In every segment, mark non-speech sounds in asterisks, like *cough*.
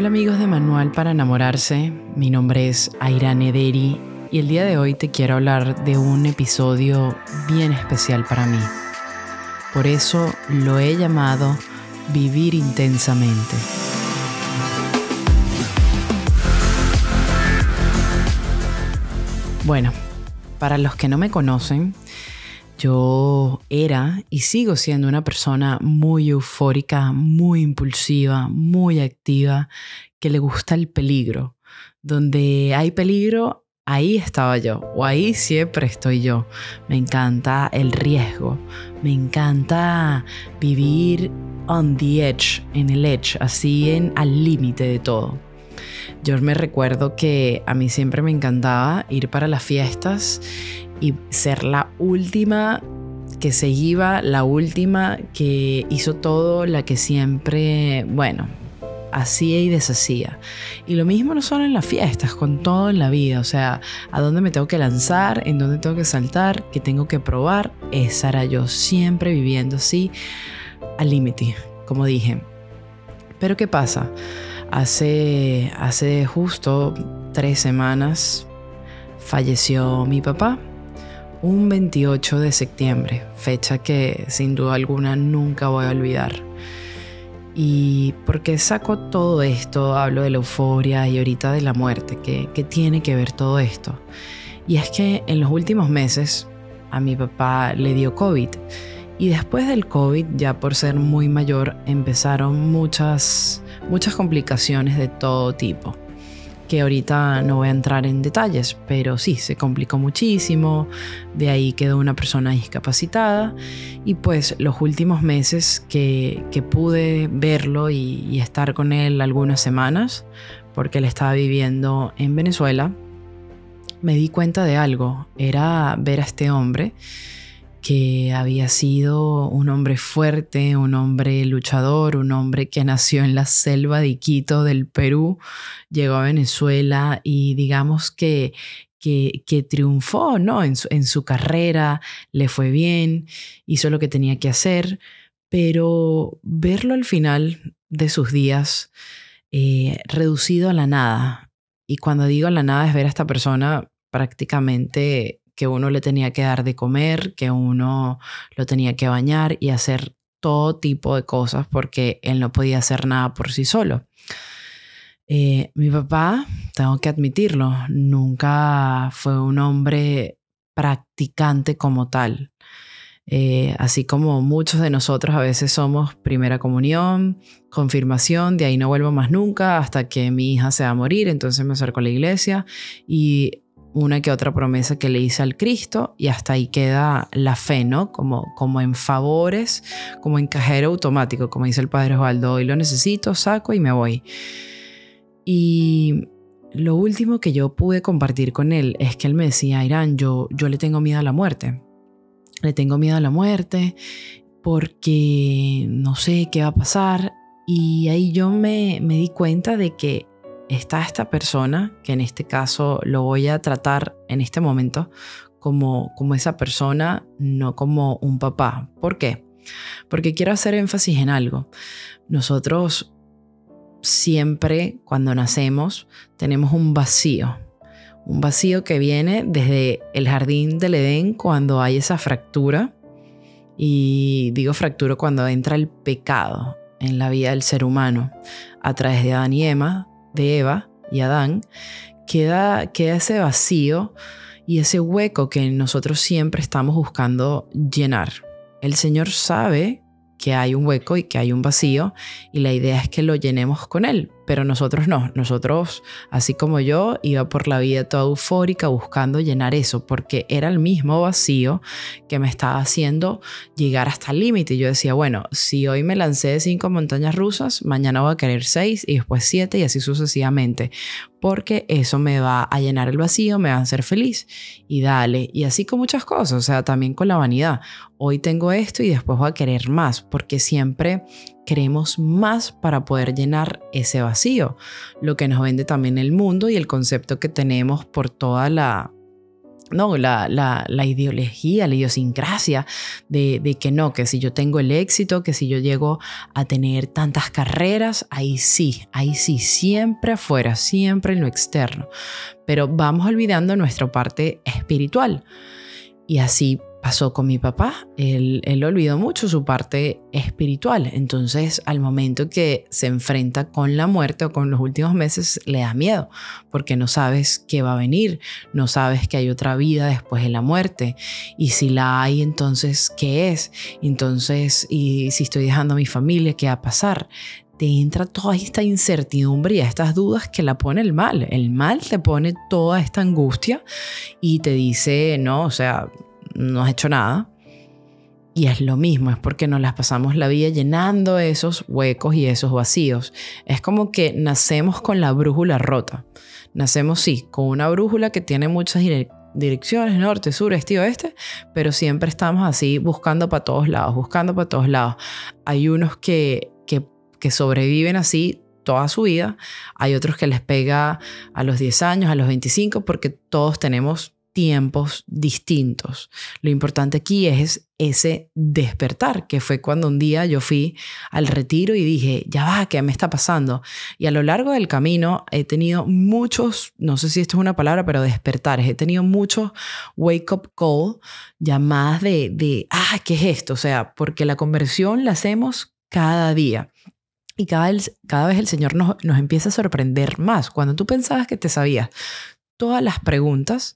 Hola amigos de Manual para enamorarse, mi nombre es Airane Deri y el día de hoy te quiero hablar de un episodio bien especial para mí. Por eso lo he llamado Vivir intensamente. Bueno, para los que no me conocen, yo era y sigo siendo una persona muy eufórica, muy impulsiva, muy activa, que le gusta el peligro. Donde hay peligro, ahí estaba yo, o ahí siempre estoy yo. Me encanta el riesgo, me encanta vivir on the edge, en el edge, así en al límite de todo. Yo me recuerdo que a mí siempre me encantaba ir para las fiestas y ser la última que se iba, la última que hizo todo, la que siempre, bueno, hacía y deshacía. Y lo mismo no solo en las fiestas, con todo en la vida, o sea, a dónde me tengo que lanzar, en dónde tengo que saltar, qué tengo que probar, esa era yo siempre viviendo así al límite, como dije. Pero ¿qué pasa? Hace, hace justo tres semanas falleció mi papá un 28 de septiembre, fecha que sin duda alguna nunca voy a olvidar. ¿Y por qué saco todo esto? Hablo de la euforia y ahorita de la muerte. ¿Qué, ¿Qué, tiene que ver todo esto? Y es que en los últimos meses a mi papá le dio COVID. Y después del COVID, ya por ser muy mayor, empezaron muchas, muchas complicaciones de todo tipo que ahorita no voy a entrar en detalles, pero sí, se complicó muchísimo, de ahí quedó una persona discapacitada y pues los últimos meses que, pude verlo y, y estar con él algunas semanas, porque él estaba viviendo en Venezuela, me di cuenta de algo, era ver a este hombre que había sido un hombre fuerte, un hombre luchador, un hombre que nació en la selva de Quito del Perú, llegó a Venezuela y digamos que, que, triunfó ¿no? En su, en, su, carrera, le fue bien, hizo lo que tenía que hacer, pero verlo al final de sus días eh, reducido a la nada, y cuando digo a la nada es ver a esta persona prácticamente que uno le tenía que dar de comer, que uno lo tenía que bañar y hacer todo tipo de cosas porque él no podía hacer nada por sí solo. Eh, mi papá, tengo que admitirlo, nunca fue un hombre practicante como tal. Eh, así como muchos de nosotros a veces somos primera comunión, confirmación, de ahí no vuelvo más nunca hasta que mi hija se va a morir, entonces me acerco a la iglesia y una que otra promesa que le hice al Cristo y hasta ahí queda la fe, ¿no? Como, como en favores, como en cajero automático, como dice el Padre Osvaldo, hoy lo necesito, saco y me voy. Y lo último que yo pude compartir con él es que él me decía, Irán, yo, yo le tengo miedo a la muerte. Le tengo miedo a la muerte porque no sé qué va a pasar. Y ahí yo me, me di cuenta de que está esta persona, que en este caso lo voy a tratar en este momento como, como esa persona, no como un papá. ¿Por qué? Porque quiero hacer énfasis en algo. Nosotros siempre cuando nacemos tenemos un vacío. Un vacío que viene desde el jardín del Edén cuando hay esa fractura. Y digo fractura cuando entra el pecado en la vida del ser humano a través de Adán y Emma, de Eva y Adán, queda, queda ese vacío y ese hueco que nosotros siempre estamos buscando llenar. El Señor sabe que hay un hueco y que hay un vacío y la idea es que lo llenemos con Él, pero nosotros no, nosotros, así como yo, iba por la vida toda eufórica buscando llenar eso, porque era el mismo vacío que me estaba haciendo llegar hasta el límite. Yo decía, bueno, si hoy me lancé de cinco montañas rusas, mañana voy a querer seis y después siete y así sucesivamente, porque eso me va a llenar el vacío, me va a hacer feliz y dale, y así con muchas cosas, o sea, también con la vanidad. Hoy tengo esto y después voy a querer más, porque siempre queremos más para poder llenar ese vacío, lo que nos vende también el mundo y el concepto que tenemos por toda la no, la, la, ideología, la idiosincrasia de, de, que no, que si yo tengo el éxito, que si yo llego a tener tantas carreras, ahí sí, ahí sí, siempre afuera, siempre en lo externo. Pero vamos olvidando nuestra parte espiritual. Y así pasó con mi papá. Él, él, olvidó mucho su parte espiritual. Entonces, al momento que se enfrenta con la muerte o con los últimos meses, le da miedo, porque no sabes qué va a venir, no sabes que hay otra vida después de la muerte. Y si la hay, entonces, ¿qué es? Entonces, y si estoy dejando a mi familia, ¿qué va a pasar? te entra toda esta incertidumbre y estas dudas que la pone el mal. El mal te pone toda esta angustia y te dice, no, o sea, no has hecho nada. Y es lo mismo, es porque nos las pasamos la vida llenando esos huecos y esos vacíos. Es como que nacemos con la brújula rota. Nacemos, sí, con una brújula que tiene muchas direcciones, norte, sur, este y oeste, pero siempre estamos así buscando para todos lados, buscando para todos lados. Hay unos que, que, sobreviven así toda su vida, hay otros que les pega a los 10 años, a los 25, porque todos tenemos tiempos distintos. Lo importante aquí es ese despertar, que fue cuando un día yo fui al retiro y dije, ya va, ¿qué me está pasando? Y a lo largo del camino he tenido muchos, no sé si esto es una palabra, pero despertares, he tenido muchos wake up call, llamadas de, de, ah, ¿qué es esto? O sea, porque la conversión la hacemos cada día. Y cada, cada vez el Señor nos, nos empieza a sorprender más. Cuando tú pensabas que te sabías todas las preguntas,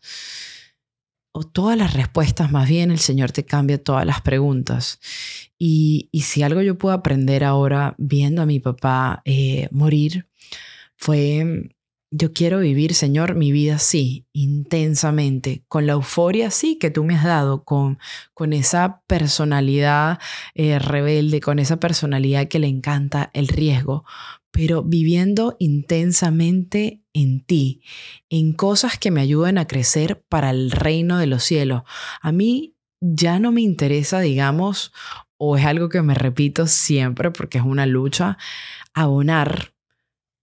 o todas las respuestas, más bien el Señor te cambia todas las preguntas. Y, si algo yo puedo aprender ahora viendo a mi papá eh, morir, fue, yo quiero vivir, Señor, mi vida así, intensamente, con la euforia sí que tú me has dado, con, con esa personalidad eh, rebelde, con esa personalidad que le encanta el riesgo, pero viviendo intensamente en ti, en cosas que me ayuden a crecer para el reino de los cielos. A mí ya no me interesa, digamos, o es algo que me repito siempre porque es una lucha, abonar,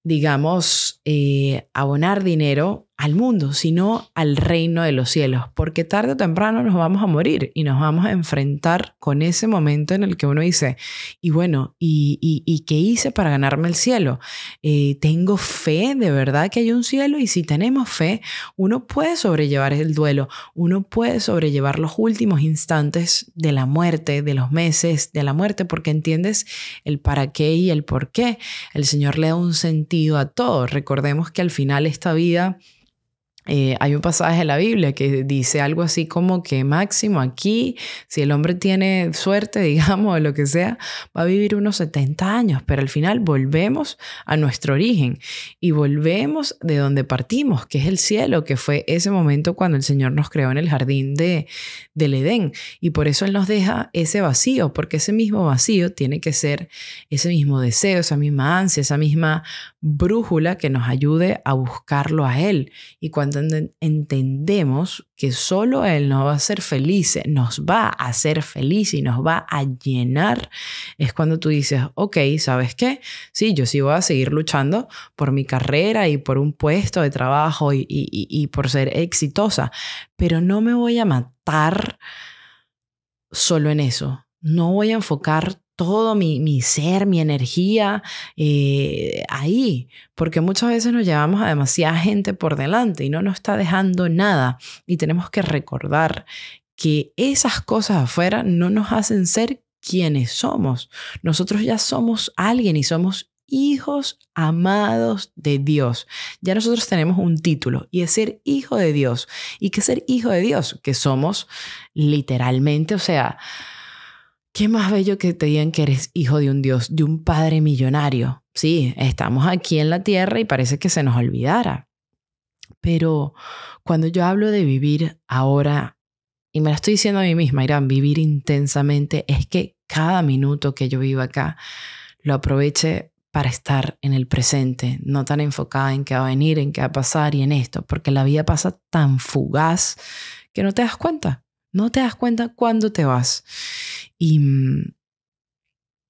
digamos, eh, abonar dinero al mundo, sino al reino de los cielos, porque tarde o temprano nos vamos a morir y nos vamos a enfrentar con ese momento en el que uno dice, y bueno, ¿y, y, qué hice para ganarme el cielo? Eh, ¿Tengo fe de verdad que hay un cielo? Y si tenemos fe, uno puede sobrellevar el duelo, uno puede sobrellevar los últimos instantes de la muerte, de los meses de la muerte, porque entiendes el para qué y el por qué. El Señor le da un sentido a todo. Recordemos que al final esta vida eh, hay un pasaje en la Biblia que dice algo así como que máximo aquí, si el hombre tiene suerte, *laughs* digamos, o lo que sea, va a vivir unos 70 años, pero al final volvemos a nuestro origen y volvemos de donde partimos, que es el cielo, que fue ese momento cuando el Señor nos creó en el jardín de, del Edén. Y por eso Él nos deja ese vacío, porque ese mismo vacío tiene que ser ese mismo deseo, esa misma ansia, esa misma brújula que nos ayude a buscarlo a Él. Y cuando entendemos que solo Él nos va a hacer felices, nos va a hacer feliz y nos va a llenar, es cuando tú dices, ok, ¿sabes qué? Sí, yo sí voy a seguir luchando por mi carrera y por un puesto de trabajo y, y por ser exitosa, pero no me voy a matar solo en eso. No voy a enfocar todo mi, ser, mi energía eh, ahí, porque muchas veces nos llevamos a demasiada gente por delante y no nos está dejando nada. Y tenemos que recordar que esas cosas afuera no nos hacen ser quienes somos. Nosotros ya somos alguien y somos hijos amados de Dios. Ya nosotros tenemos un título y es ser hijo de Dios. ¿Y qué ser hijo de Dios? Que somos literalmente, o sea, ¿Qué más bello que te digan que eres hijo de un Dios, de un Padre millonario? Sí, estamos aquí en la tierra y parece que se nos olvidara. Pero cuando yo hablo de vivir ahora, y me lo estoy diciendo a mí misma, Irán, vivir intensamente, es que cada minuto que yo vivo acá lo aproveche para estar en el presente, no tan enfocada en qué va a venir, en qué va a pasar y en esto, porque la vida pasa tan fugaz que no te das cuenta. No te das cuenta cuándo te vas. Y,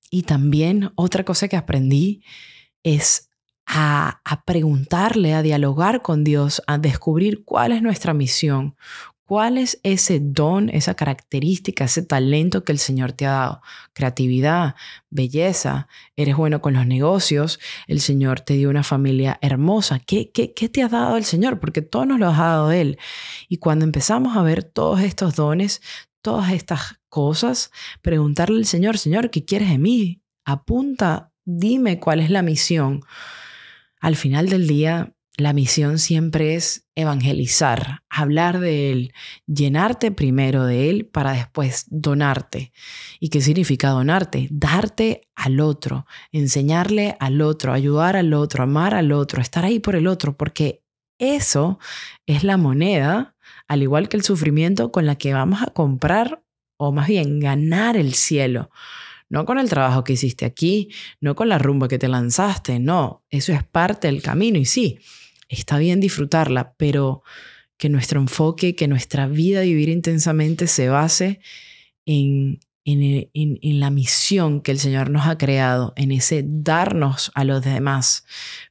y también otra cosa que aprendí es a, a preguntarle, a dialogar con Dios, a descubrir cuál es nuestra misión, ¿Cuál es ese don, esa característica, ese talento que el Señor te ha dado? Creatividad, belleza, eres bueno con los negocios, el Señor te dio una familia hermosa. ¿Qué, qué, te ha dado el Señor? Porque todo nos lo ha dado Él. Y cuando empezamos a ver todos estos dones, todas estas cosas, preguntarle al Señor, Señor, ¿qué quieres de mí? Apunta, dime cuál es la misión. Al final del día, la misión siempre es evangelizar, hablar de Él, llenarte primero de Él para después donarte. ¿Y qué significa donarte? Darte al otro, enseñarle al otro, ayudar al otro, amar al otro, estar ahí por el otro, porque eso es la moneda, al igual que el sufrimiento, con la que vamos a comprar o más bien ganar el cielo. No con el trabajo que hiciste aquí, no con la rumba que te lanzaste, no, eso es parte del camino y sí, está bien disfrutarla, pero que nuestro enfoque, que nuestra vida vivir intensamente se base en, en, en, la misión que el Señor nos ha creado, en ese darnos a los demás.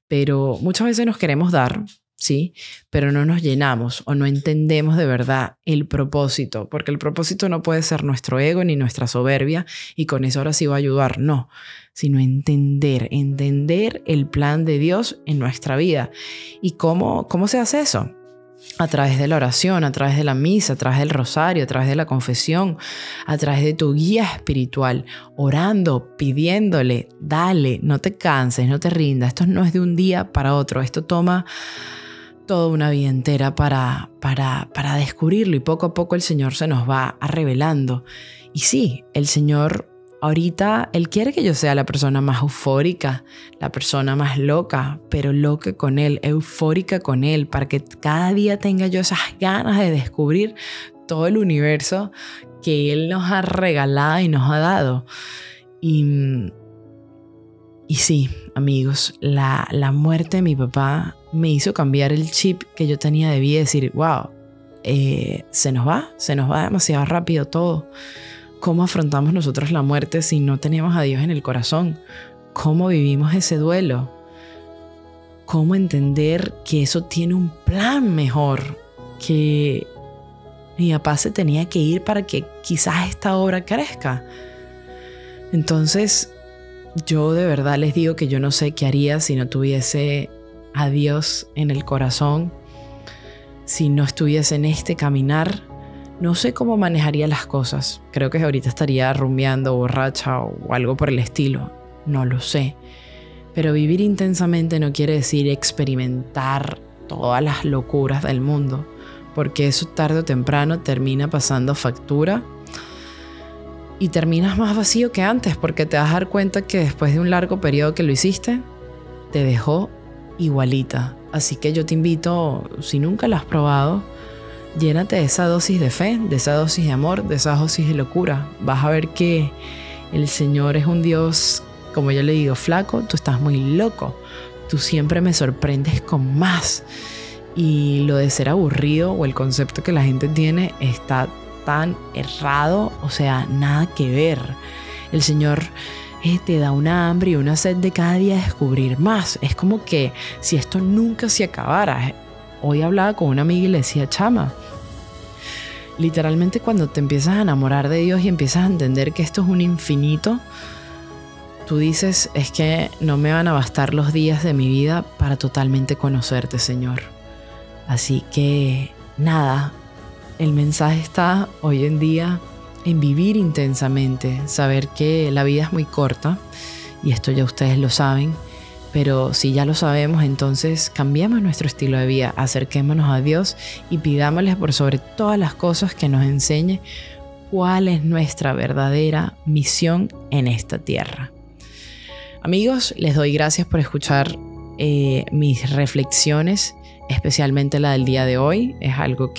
Pero muchas veces nos queremos dar, ¿sí? Pero no nos llenamos o no entendemos de verdad el propósito, porque el propósito no puede ser nuestro ego ni nuestra soberbia y con eso ahora sí va a ayudar, no, sino entender, entender el plan de Dios en nuestra vida. ¿Y cómo, cómo se hace eso? a través de la oración, a través de la misa, a través del rosario, a través de la confesión, a través de tu guía espiritual, orando, pidiéndole, dale, no te canses, no te rindas. Esto no es de un día para otro, esto toma toda una vida entera para, para, para descubrirlo y poco a poco el Señor se nos va revelando. Y sí, el Señor ahorita, Él quiere que yo sea la persona más eufórica, la persona más loca, pero loca con Él, eufórica con Él, para que cada día tenga yo esas ganas de descubrir todo el universo que Él nos ha regalado y nos ha dado. Y, y sí, amigos, la, la muerte de mi papá me hizo cambiar el chip que yo tenía de vida y decir, wow, eh, se nos va, se nos va demasiado rápido todo. ¿Cómo afrontamos nosotros la muerte si no tenemos a Dios en el corazón? ¿Cómo vivimos ese duelo? ¿Cómo entender que eso tiene un plan mejor? Que mi papá se tenía que ir para que quizás esta obra crezca. Entonces, yo de verdad les digo que yo no sé qué haría si no tuviese a Dios en el corazón, si no estuviese en este caminar, no sé cómo manejaría las cosas. Creo que ahorita estaría rumbeando, borracha o algo por el estilo. No lo sé. Pero vivir intensamente no quiere decir experimentar todas las locuras del mundo, porque eso tarde o temprano termina pasando factura y terminas más vacío que antes, porque te vas a dar cuenta que después de un largo periodo que lo hiciste, te dejó igualita. Así que yo te invito, si nunca la has probado, llénate de esa dosis de fe, de esa dosis de amor, de esa dosis de locura. Vas a ver que el Señor es un Dios, como yo le digo, flaco, tú estás muy loco. Tú siempre me sorprendes con más. Y lo de ser aburrido o el concepto que la gente tiene está errado, o sea, nada que ver. El Señor eh, te da una hambre y una sed de cada día descubrir más. Es como que si esto nunca se acabara. Hoy hablaba con una amiga y le decía, chama, literalmente cuando te empiezas a enamorar de Dios y empiezas a entender que esto es un infinito, tú dices, es que no me van a bastar los días de mi vida para totalmente conocerte, Señor. Así que nada, el mensaje está hoy en día en vivir intensamente, saber que la vida es muy corta, y esto ya ustedes lo saben, pero si ya lo sabemos, entonces cambiemos nuestro estilo de vida, acerquémonos a Dios y pidámosle por sobre todas las cosas que nos enseñe cuál es nuestra verdadera misión en esta tierra. Amigos, les doy gracias por escuchar eh, mis reflexiones, especialmente la del día de hoy. Es algo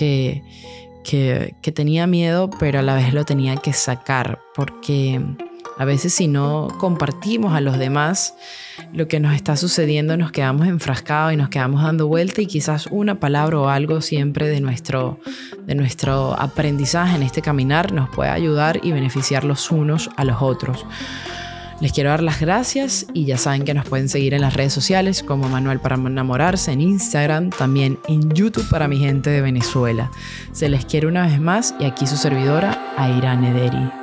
que tenía miedo, pero a la vez lo tenía que sacar, porque a veces si no compartimos a los demás lo que nos está sucediendo, nos quedamos enfrascados y nos quedamos dando vuelta y quizás una palabra o algo siempre de nuestro, de nuestro aprendizaje en este caminar nos puede ayudar y beneficiar los unos a los otros. Les quiero dar las gracias y ya saben que nos pueden seguir en las redes sociales como Manuel para enamorarse en Instagram, también en YouTube para mi gente de Venezuela. Se les quiere una vez más y aquí su servidora, Aira Nederi.